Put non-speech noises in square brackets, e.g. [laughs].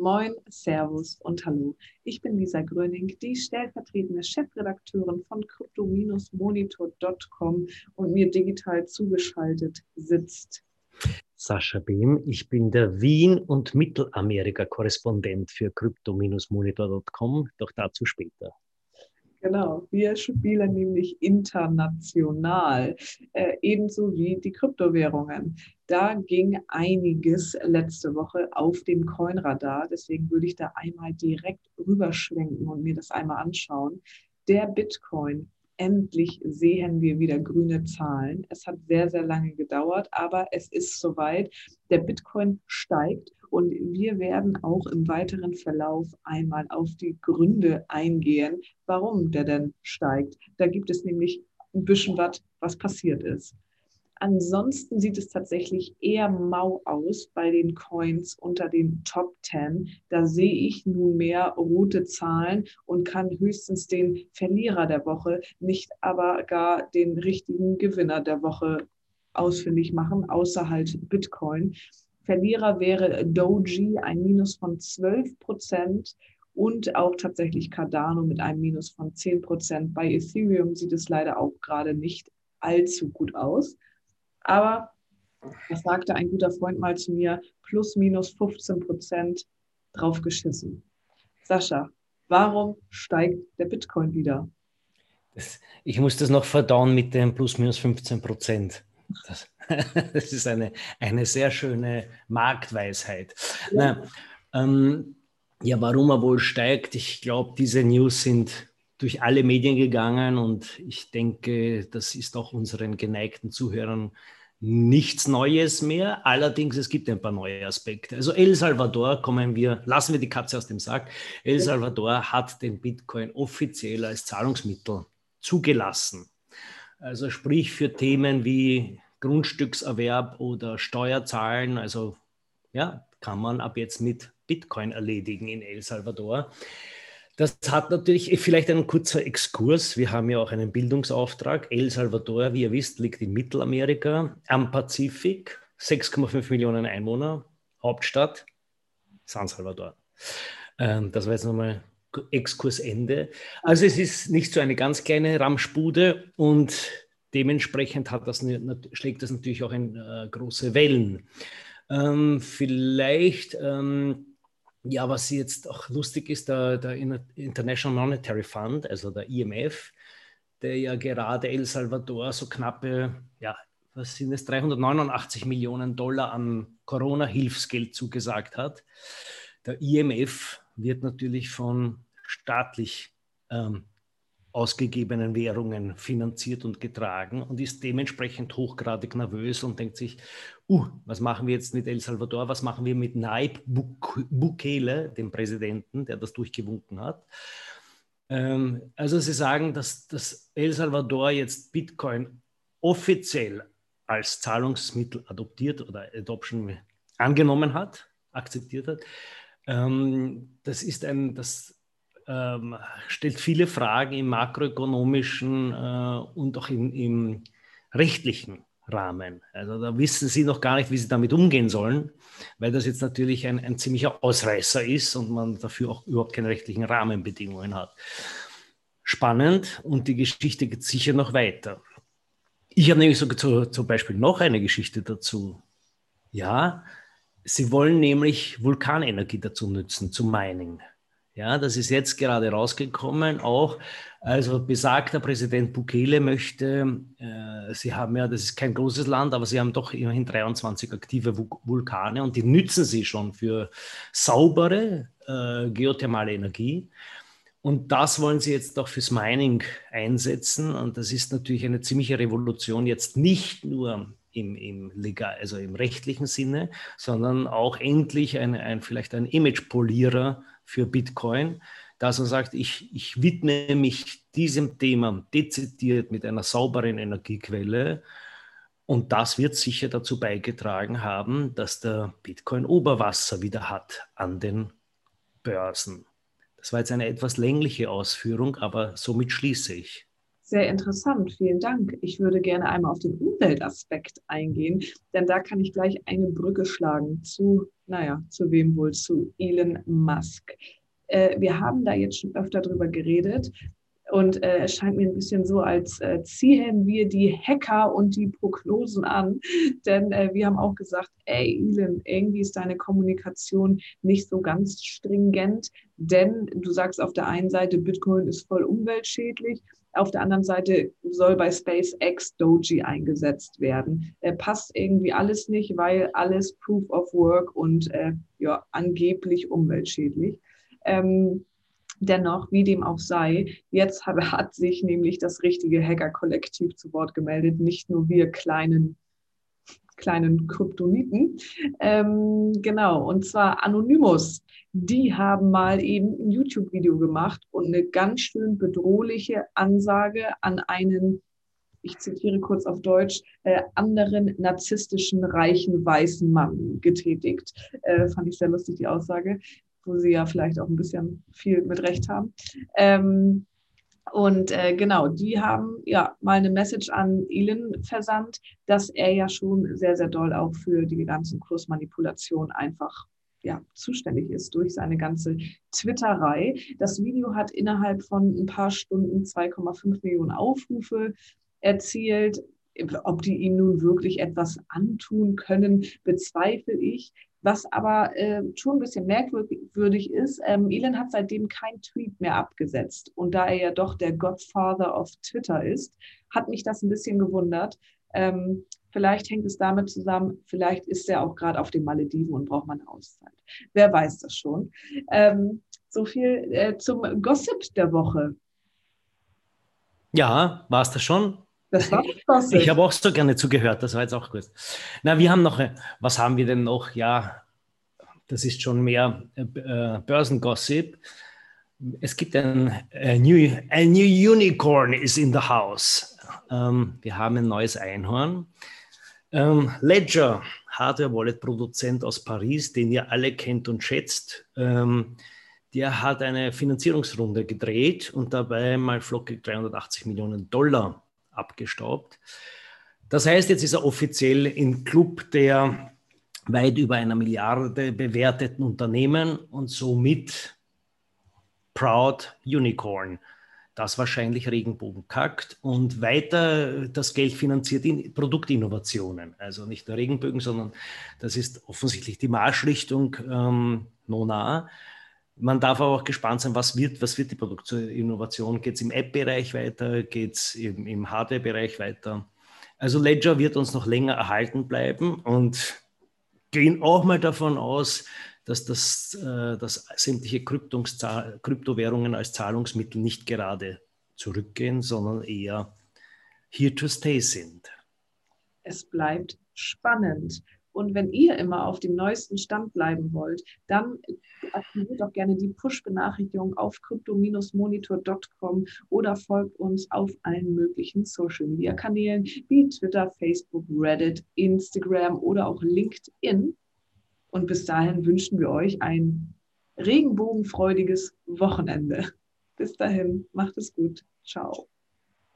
Moin, Servus und Hallo. Ich bin Lisa Gröning, die stellvertretende Chefredakteurin von crypto-monitor.com und mir digital zugeschaltet sitzt. Sascha Behm, ich bin der Wien- und Mittelamerika-Korrespondent für crypto-monitor.com, doch dazu später. Genau, wir spielen nämlich international, äh, ebenso wie die Kryptowährungen. Da ging einiges letzte Woche auf dem Coinradar. Deswegen würde ich da einmal direkt rüberschwenken und mir das einmal anschauen. Der Bitcoin endlich sehen wir wieder grüne Zahlen. Es hat sehr, sehr lange gedauert, aber es ist soweit. Der Bitcoin steigt und wir werden auch im weiteren Verlauf einmal auf die Gründe eingehen, warum der denn steigt. Da gibt es nämlich ein bisschen was, was passiert ist. Ansonsten sieht es tatsächlich eher mau aus bei den Coins unter den Top 10. Da sehe ich nunmehr rote Zahlen und kann höchstens den Verlierer der Woche, nicht aber gar den richtigen Gewinner der Woche ausfindig machen, außer halt Bitcoin. Verlierer wäre Doji, ein Minus von 12 Prozent und auch tatsächlich Cardano mit einem Minus von 10 Prozent. Bei Ethereum sieht es leider auch gerade nicht allzu gut aus. Aber, das sagte ein guter Freund mal zu mir, plus minus 15 Prozent drauf geschissen. Sascha, warum steigt der Bitcoin wieder? Das, ich muss das noch verdauen mit dem plus minus 15 Prozent. Das, [laughs] das, ist eine, eine sehr schöne Marktweisheit. Ja. Na, ähm, ja, warum er wohl steigt, ich glaube, diese News sind durch alle Medien gegangen und ich denke, das ist auch unseren geneigten Zuhörern nichts Neues mehr. Allerdings, es gibt ein paar neue Aspekte. Also El Salvador kommen wir, lassen wir die Katze aus dem Sack. El Salvador hat den Bitcoin offiziell als Zahlungsmittel zugelassen. Also sprich für Themen wie Grundstückserwerb oder Steuerzahlen, also ja, kann man ab jetzt mit Bitcoin erledigen in El Salvador. Das hat natürlich vielleicht ein kurzer Exkurs. Wir haben ja auch einen Bildungsauftrag. El Salvador, wie ihr wisst, liegt in Mittelamerika am Pazifik, 6,5 Millionen Einwohner, Hauptstadt San Salvador. Ähm, das war jetzt nochmal Exkursende. Also es ist nicht so eine ganz kleine Ramschbude und dementsprechend das, schlägt das natürlich auch in äh, große Wellen. Ähm, vielleicht ähm, ja, was jetzt auch lustig ist, der, der International Monetary Fund, also der IMF, der ja gerade El Salvador so knappe, ja, was sind es, 389 Millionen Dollar an Corona-Hilfsgeld zugesagt hat. Der IMF wird natürlich von staatlich ähm, ausgegebenen Währungen finanziert und getragen und ist dementsprechend hochgradig nervös und denkt sich, uh, was machen wir jetzt mit El Salvador, was machen wir mit Naib Bukele, dem Präsidenten, der das durchgewunken hat. Ähm, also sie sagen, dass, dass El Salvador jetzt Bitcoin offiziell als Zahlungsmittel adoptiert oder Adoption angenommen hat, akzeptiert hat. Ähm, das ist ein, das ähm, stellt viele Fragen im makroökonomischen äh, und auch im, im rechtlichen Rahmen. Also da wissen Sie noch gar nicht, wie Sie damit umgehen sollen, weil das jetzt natürlich ein, ein ziemlicher Ausreißer ist und man dafür auch überhaupt keine rechtlichen Rahmenbedingungen hat. Spannend und die Geschichte geht sicher noch weiter. Ich habe nämlich so, zu, zum Beispiel noch eine Geschichte dazu. Ja, Sie wollen nämlich Vulkanenergie dazu nutzen, zu Mining. Ja, das ist jetzt gerade rausgekommen. Auch also besagter Präsident Bukele möchte, äh, Sie haben ja, das ist kein großes Land, aber Sie haben doch immerhin 23 aktive Vulkane und die nützen Sie schon für saubere äh, geothermale Energie. Und das wollen sie jetzt auch fürs Mining einsetzen. Und das ist natürlich eine ziemliche Revolution, jetzt nicht nur im, im legal, also im rechtlichen Sinne, sondern auch endlich ein, ein vielleicht ein Image-Polierer für Bitcoin, dass er sagt, ich, ich widme mich diesem Thema dezidiert mit einer sauberen Energiequelle. Und das wird sicher dazu beigetragen haben, dass der Bitcoin Oberwasser wieder hat an den Börsen. Das war jetzt eine etwas längliche Ausführung, aber somit schließe ich. Sehr interessant, vielen Dank. Ich würde gerne einmal auf den Umweltaspekt eingehen, denn da kann ich gleich eine Brücke schlagen zu naja, zu wem wohl? Zu Elon Musk. Äh, wir haben da jetzt schon öfter drüber geredet. Und äh, es scheint mir ein bisschen so, als äh, ziehen wir die Hacker und die Prognosen an. [laughs] Denn äh, wir haben auch gesagt, ey, Elon, irgendwie ist deine Kommunikation nicht so ganz stringent. Denn du sagst auf der einen Seite, Bitcoin ist voll umweltschädlich. Auf der anderen Seite soll bei SpaceX Doji eingesetzt werden. Äh, passt irgendwie alles nicht, weil alles Proof of Work und äh, ja, angeblich umweltschädlich. Ähm, Dennoch, wie dem auch sei, jetzt hat, hat sich nämlich das richtige Hacker-Kollektiv zu Wort gemeldet, nicht nur wir kleinen kleinen Kryptoniten. Ähm, genau, und zwar Anonymous. Die haben mal eben ein YouTube-Video gemacht und eine ganz schön bedrohliche Ansage an einen, ich zitiere kurz auf Deutsch, äh, anderen narzisstischen, reichen, weißen Mann getätigt. Äh, fand ich sehr lustig, die Aussage wo sie ja vielleicht auch ein bisschen viel mit Recht haben. Ähm, und äh, genau, die haben ja mal eine Message an Elon versandt, dass er ja schon sehr, sehr doll auch für die ganzen Kursmanipulationen einfach ja, zuständig ist durch seine ganze Twitterei. Das Video hat innerhalb von ein paar Stunden 2,5 Millionen Aufrufe erzielt. Ob die ihm nun wirklich etwas antun können, bezweifle ich. Was aber äh, schon ein bisschen merkwürdig ist, ähm, Elon hat seitdem kein Tweet mehr abgesetzt. Und da er ja doch der Godfather of Twitter ist, hat mich das ein bisschen gewundert. Ähm, vielleicht hängt es damit zusammen, vielleicht ist er auch gerade auf den Malediven und braucht man Auszeit. Wer weiß das schon. Ähm, so viel äh, zum Gossip der Woche. Ja, war es das schon? Das war [laughs] Gossip. Ich habe auch so gerne zugehört, das war jetzt auch gut. Na, wir haben noch, was haben wir denn noch? Ja, das ist schon mehr äh, Börsengossip. Es gibt ein, ein, new, ein new Unicorn is in the house. Ähm, wir haben ein neues Einhorn. Ähm, Ledger, Hardware-Wallet-Produzent aus Paris, den ihr alle kennt und schätzt, ähm, der hat eine Finanzierungsrunde gedreht und dabei mal flockig 380 Millionen Dollar abgestaubt. Das heißt, jetzt ist er offiziell im Club der weit über einer Milliarde bewerteten Unternehmen und somit Proud Unicorn. Das wahrscheinlich Regenbogen kackt und weiter das Geld finanziert in Produktinnovationen. Also nicht nur Regenbögen, sondern das ist offensichtlich die Marschrichtung ähm, Nona. Man darf aber auch gespannt sein, was wird, was wird die Produktinnovation? Geht es im App-Bereich weiter? Geht es im, im Hardware-Bereich weiter? Also Ledger wird uns noch länger erhalten bleiben und gehen auch mal davon aus, dass, das, äh, dass sämtliche Kryptowährungen als Zahlungsmittel nicht gerade zurückgehen, sondern eher here to stay sind. Es bleibt spannend. Und wenn ihr immer auf dem neuesten Stand bleiben wollt, dann aktiviert doch gerne die Push-Benachrichtigung auf crypto-monitor.com oder folgt uns auf allen möglichen Social-Media-Kanälen wie Twitter, Facebook, Reddit, Instagram oder auch LinkedIn. Und bis dahin wünschen wir euch ein regenbogenfreudiges Wochenende. Bis dahin, macht es gut. Ciao.